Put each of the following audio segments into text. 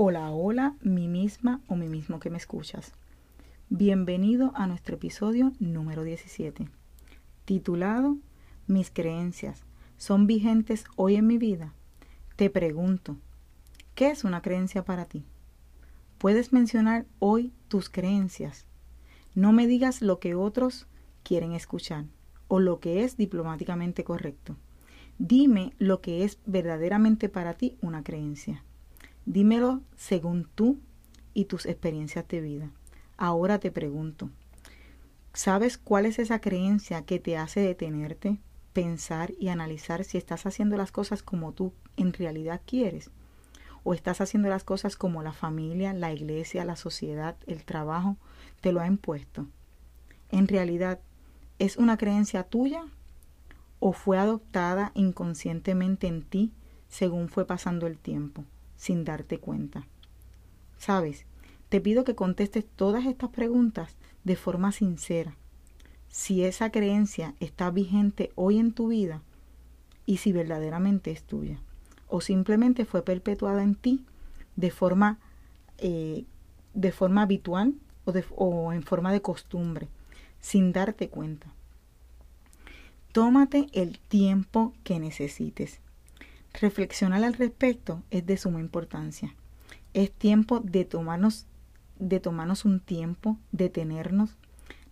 Hola, hola, mi misma o mi mismo que me escuchas. Bienvenido a nuestro episodio número 17, titulado Mis creencias son vigentes hoy en mi vida. Te pregunto, ¿qué es una creencia para ti? Puedes mencionar hoy tus creencias. No me digas lo que otros quieren escuchar o lo que es diplomáticamente correcto. Dime lo que es verdaderamente para ti una creencia. Dímelo según tú y tus experiencias de vida. Ahora te pregunto, ¿sabes cuál es esa creencia que te hace detenerte, pensar y analizar si estás haciendo las cosas como tú en realidad quieres? ¿O estás haciendo las cosas como la familia, la iglesia, la sociedad, el trabajo te lo ha impuesto? En realidad, ¿es una creencia tuya o fue adoptada inconscientemente en ti según fue pasando el tiempo? Sin darte cuenta. Sabes, te pido que contestes todas estas preguntas de forma sincera. Si esa creencia está vigente hoy en tu vida y si verdaderamente es tuya o simplemente fue perpetuada en ti de forma, eh, de forma habitual o, o en forma de costumbre, sin darte cuenta. Tómate el tiempo que necesites Reflexionar al respecto es de suma importancia. Es tiempo de tomarnos, de tomarnos un tiempo, detenernos,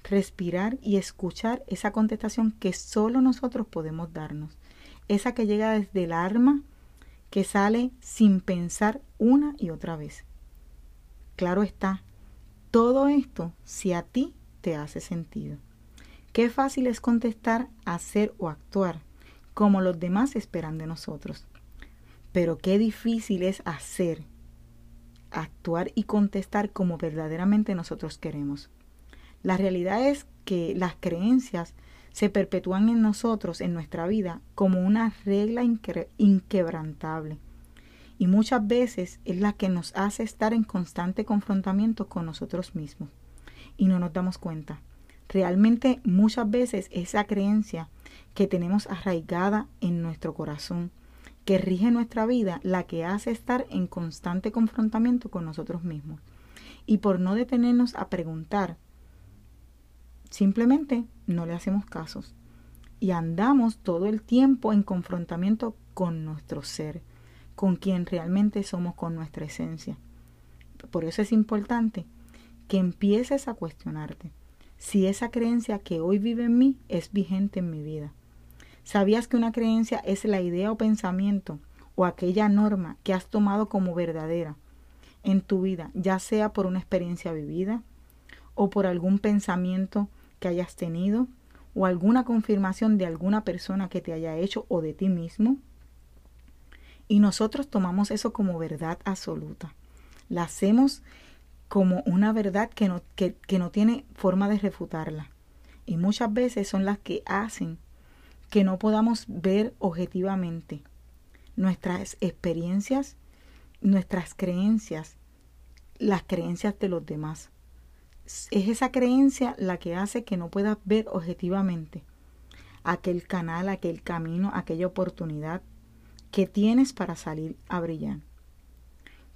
respirar y escuchar esa contestación que solo nosotros podemos darnos. Esa que llega desde el alma, que sale sin pensar una y otra vez. Claro está, todo esto si a ti te hace sentido. Qué fácil es contestar, hacer o actuar como los demás esperan de nosotros. Pero qué difícil es hacer, actuar y contestar como verdaderamente nosotros queremos. La realidad es que las creencias se perpetúan en nosotros, en nuestra vida, como una regla inquebrantable. Y muchas veces es la que nos hace estar en constante confrontamiento con nosotros mismos. Y no nos damos cuenta. Realmente muchas veces esa creencia que tenemos arraigada en nuestro corazón, que rige nuestra vida, la que hace estar en constante confrontamiento con nosotros mismos. Y por no detenernos a preguntar, simplemente no le hacemos casos. Y andamos todo el tiempo en confrontamiento con nuestro ser, con quien realmente somos, con nuestra esencia. Por eso es importante que empieces a cuestionarte si esa creencia que hoy vive en mí es vigente en mi vida ¿Sabías que una creencia es la idea o pensamiento o aquella norma que has tomado como verdadera en tu vida, ya sea por una experiencia vivida o por algún pensamiento que hayas tenido o alguna confirmación de alguna persona que te haya hecho o de ti mismo? Y nosotros tomamos eso como verdad absoluta. La hacemos como una verdad que no, que, que no tiene forma de refutarla. Y muchas veces son las que hacen que no podamos ver objetivamente nuestras experiencias, nuestras creencias, las creencias de los demás. Es esa creencia la que hace que no puedas ver objetivamente aquel canal, aquel camino, aquella oportunidad que tienes para salir a brillar.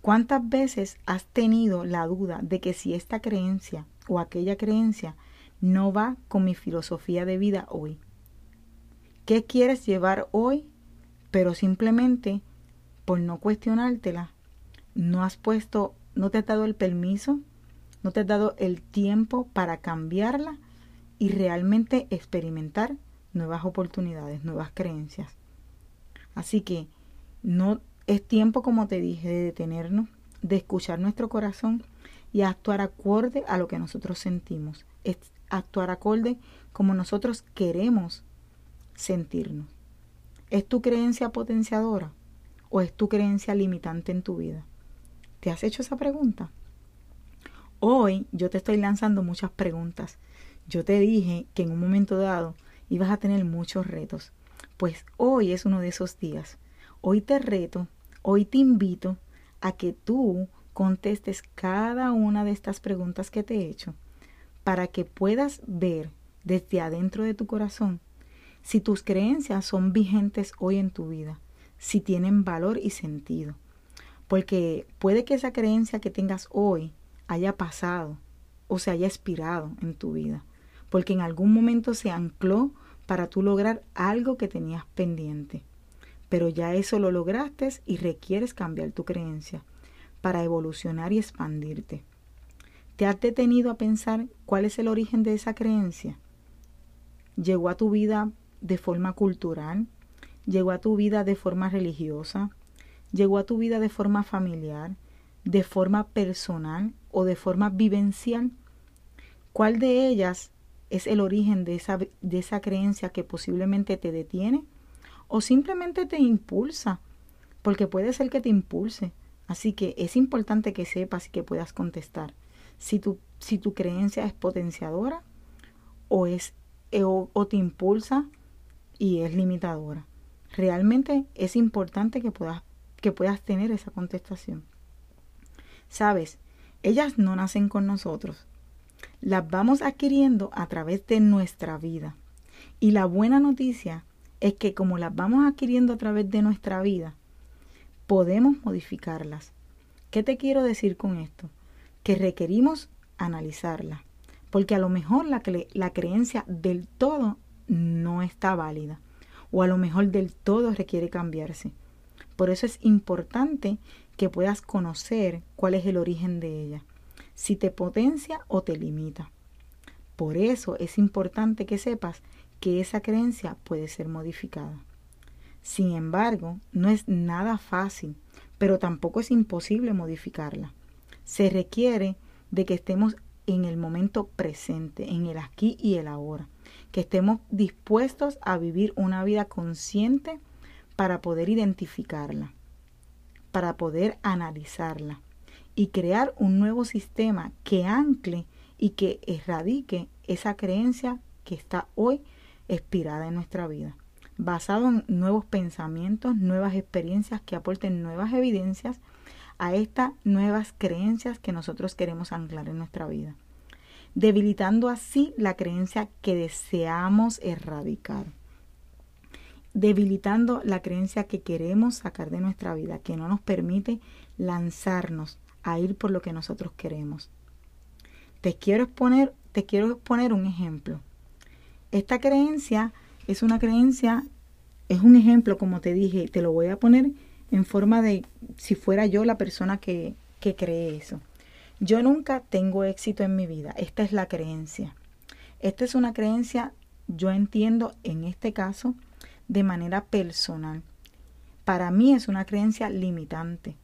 ¿Cuántas veces has tenido la duda de que si esta creencia o aquella creencia no va con mi filosofía de vida hoy? ¿Qué quieres llevar hoy? Pero simplemente por no cuestionártela, no has puesto, no te has dado el permiso, no te has dado el tiempo para cambiarla y realmente experimentar nuevas oportunidades, nuevas creencias. Así que no es tiempo, como te dije, de detenernos, de escuchar nuestro corazón y actuar acorde a lo que nosotros sentimos, es actuar acorde como nosotros queremos sentirnos. ¿Es tu creencia potenciadora o es tu creencia limitante en tu vida? ¿Te has hecho esa pregunta? Hoy yo te estoy lanzando muchas preguntas. Yo te dije que en un momento dado ibas a tener muchos retos. Pues hoy es uno de esos días. Hoy te reto, hoy te invito a que tú contestes cada una de estas preguntas que te he hecho para que puedas ver desde adentro de tu corazón si tus creencias son vigentes hoy en tu vida, si tienen valor y sentido. Porque puede que esa creencia que tengas hoy haya pasado o se haya expirado en tu vida, porque en algún momento se ancló para tú lograr algo que tenías pendiente. Pero ya eso lo lograste y requieres cambiar tu creencia para evolucionar y expandirte. ¿Te has detenido a pensar cuál es el origen de esa creencia? ¿Llegó a tu vida de forma cultural? ¿Llegó a tu vida de forma religiosa? ¿Llegó a tu vida de forma familiar? ¿De forma personal o de forma vivencial? ¿Cuál de ellas es el origen de esa, de esa creencia que posiblemente te detiene o simplemente te impulsa, porque puede ser que te impulse. Así que es importante que sepas y que puedas contestar si tu, si tu creencia es potenciadora o, es, eh, o, o te impulsa y es limitadora. Realmente es importante que puedas, que puedas tener esa contestación. Sabes, ellas no nacen con nosotros, las vamos adquiriendo a través de nuestra vida. Y la buena noticia es que como las vamos adquiriendo a través de nuestra vida, podemos modificarlas. ¿Qué te quiero decir con esto? Que requerimos analizarla, porque a lo mejor la, la creencia del todo no está válida, o a lo mejor del todo requiere cambiarse. Por eso es importante que puedas conocer cuál es el origen de ella si te potencia o te limita. Por eso es importante que sepas que esa creencia puede ser modificada. Sin embargo, no es nada fácil, pero tampoco es imposible modificarla. Se requiere de que estemos en el momento presente, en el aquí y el ahora, que estemos dispuestos a vivir una vida consciente para poder identificarla, para poder analizarla y crear un nuevo sistema que ancle y que erradique esa creencia que está hoy expirada en nuestra vida, basado en nuevos pensamientos, nuevas experiencias que aporten nuevas evidencias a estas nuevas creencias que nosotros queremos anclar en nuestra vida, debilitando así la creencia que deseamos erradicar debilitando la creencia que queremos sacar de nuestra vida, que no nos permite lanzarnos a ir por lo que nosotros queremos. Te quiero exponer, te quiero exponer un ejemplo. Esta creencia es una creencia, es un ejemplo, como te dije, te lo voy a poner en forma de si fuera yo la persona que, que cree eso. Yo nunca tengo éxito en mi vida. Esta es la creencia. Esta es una creencia, yo entiendo en este caso, de manera personal. Para mí es una creencia limitante.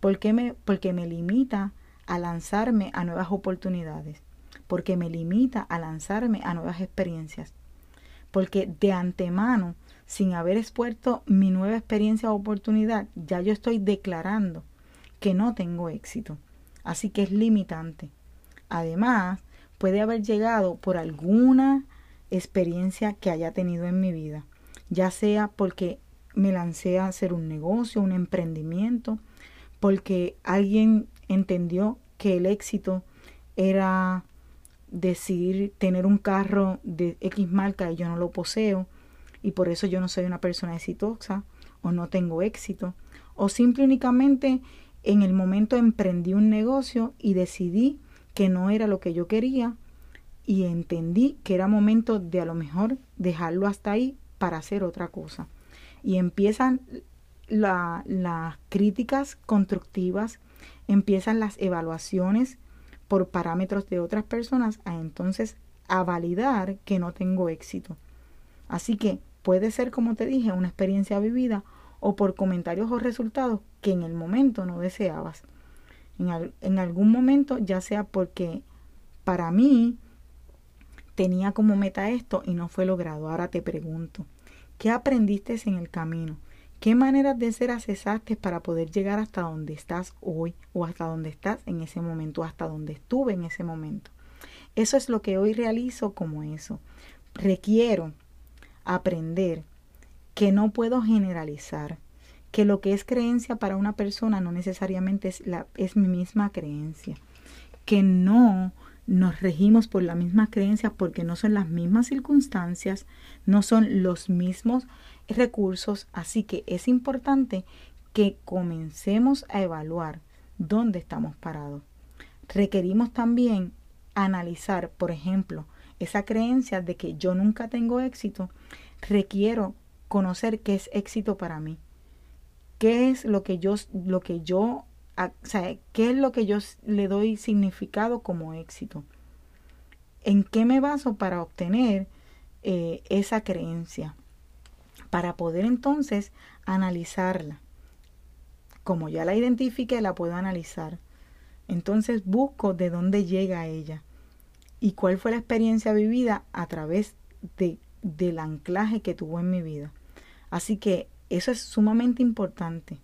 ¿Por me, porque me limita a lanzarme a nuevas oportunidades, porque me limita a lanzarme a nuevas experiencias, porque de antemano, sin haber expuesto mi nueva experiencia o oportunidad, ya yo estoy declarando que no tengo éxito. Así que es limitante. Además, puede haber llegado por alguna experiencia que haya tenido en mi vida, ya sea porque me lancé a hacer un negocio, un emprendimiento, porque alguien entendió que el éxito era decir tener un carro de X marca y yo no lo poseo y por eso yo no soy una persona exitosa o no tengo éxito o simple únicamente en el momento emprendí un negocio y decidí que no era lo que yo quería y entendí que era momento de a lo mejor dejarlo hasta ahí para hacer otra cosa. Y empiezan las críticas constructivas, empiezan las evaluaciones por parámetros de otras personas a entonces a validar que no tengo éxito. Así que puede ser, como te dije, una experiencia vivida o por comentarios o resultados que en el momento no deseabas. En, en algún momento, ya sea porque para mí tenía como meta esto y no fue logrado. Ahora te pregunto, ¿qué aprendiste en el camino? ¿Qué maneras de ser acesaste para poder llegar hasta donde estás hoy o hasta donde estás en ese momento, hasta donde estuve en ese momento? Eso es lo que hoy realizo como eso. Requiero aprender que no puedo generalizar, que lo que es creencia para una persona no necesariamente es, la, es mi misma creencia, que no nos regimos por las mismas creencias porque no son las mismas circunstancias, no son los mismos recursos, así que es importante que comencemos a evaluar dónde estamos parados. Requerimos también analizar, por ejemplo, esa creencia de que yo nunca tengo éxito, requiero conocer qué es éxito para mí. ¿Qué es lo que yo lo que yo sea, qué es lo que yo le doy significado como éxito? ¿En qué me baso para obtener eh, esa creencia? para poder entonces analizarla. Como ya la identifique, la puedo analizar. Entonces busco de dónde llega ella y cuál fue la experiencia vivida a través de, del anclaje que tuvo en mi vida. Así que eso es sumamente importante.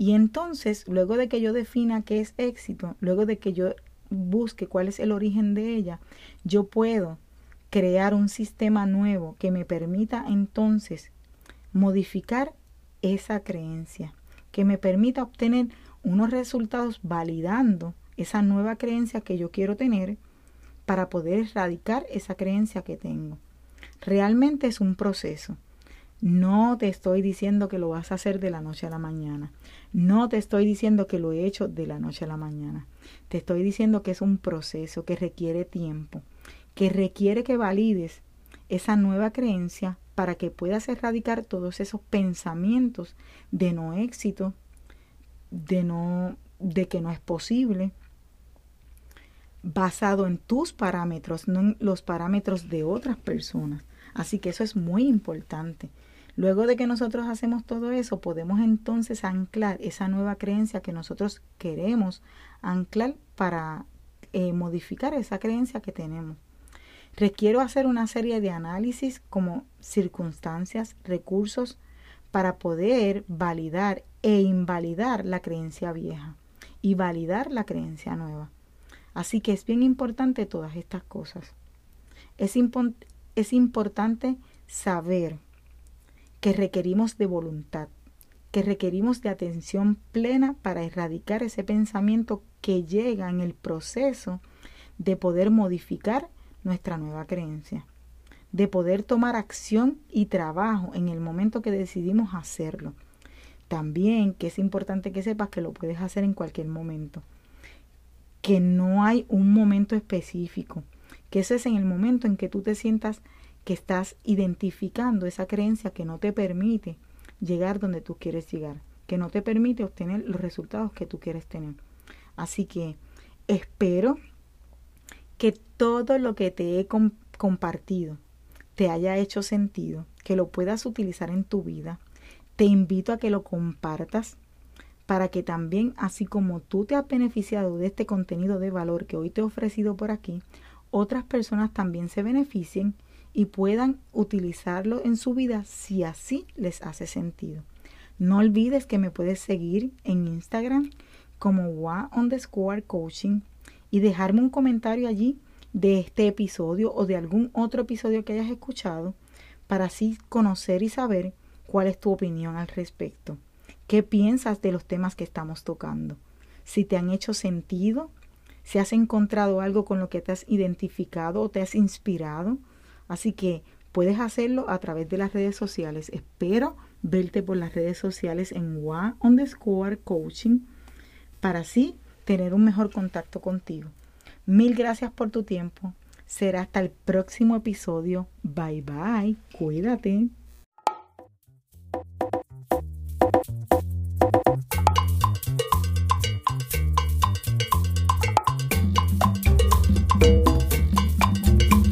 Y entonces, luego de que yo defina qué es éxito, luego de que yo busque cuál es el origen de ella, yo puedo crear un sistema nuevo que me permita entonces modificar esa creencia, que me permita obtener unos resultados validando esa nueva creencia que yo quiero tener para poder erradicar esa creencia que tengo. Realmente es un proceso. No te estoy diciendo que lo vas a hacer de la noche a la mañana. No te estoy diciendo que lo he hecho de la noche a la mañana. Te estoy diciendo que es un proceso que requiere tiempo, que requiere que valides esa nueva creencia para que puedas erradicar todos esos pensamientos de no éxito, de no de que no es posible, basado en tus parámetros, no en los parámetros de otras personas. Así que eso es muy importante. Luego de que nosotros hacemos todo eso, podemos entonces anclar esa nueva creencia que nosotros queremos anclar para eh, modificar esa creencia que tenemos. Requiero hacer una serie de análisis como circunstancias, recursos, para poder validar e invalidar la creencia vieja y validar la creencia nueva. Así que es bien importante todas estas cosas. Es, es importante saber que requerimos de voluntad, que requerimos de atención plena para erradicar ese pensamiento que llega en el proceso de poder modificar nuestra nueva creencia, de poder tomar acción y trabajo en el momento que decidimos hacerlo. También que es importante que sepas que lo puedes hacer en cualquier momento, que no hay un momento específico, que ese es en el momento en que tú te sientas que estás identificando esa creencia que no te permite llegar donde tú quieres llegar, que no te permite obtener los resultados que tú quieres tener. Así que espero que todo lo que te he compartido te haya hecho sentido, que lo puedas utilizar en tu vida. Te invito a que lo compartas para que también, así como tú te has beneficiado de este contenido de valor que hoy te he ofrecido por aquí, otras personas también se beneficien y puedan utilizarlo en su vida si así les hace sentido. No olvides que me puedes seguir en Instagram como wa underscore coaching y dejarme un comentario allí de este episodio o de algún otro episodio que hayas escuchado para así conocer y saber cuál es tu opinión al respecto. ¿Qué piensas de los temas que estamos tocando? Si te han hecho sentido, si has encontrado algo con lo que te has identificado o te has inspirado. Así que puedes hacerlo a través de las redes sociales. Espero verte por las redes sociales en WA underscore coaching para así tener un mejor contacto contigo. Mil gracias por tu tiempo. Será hasta el próximo episodio. Bye bye. Cuídate.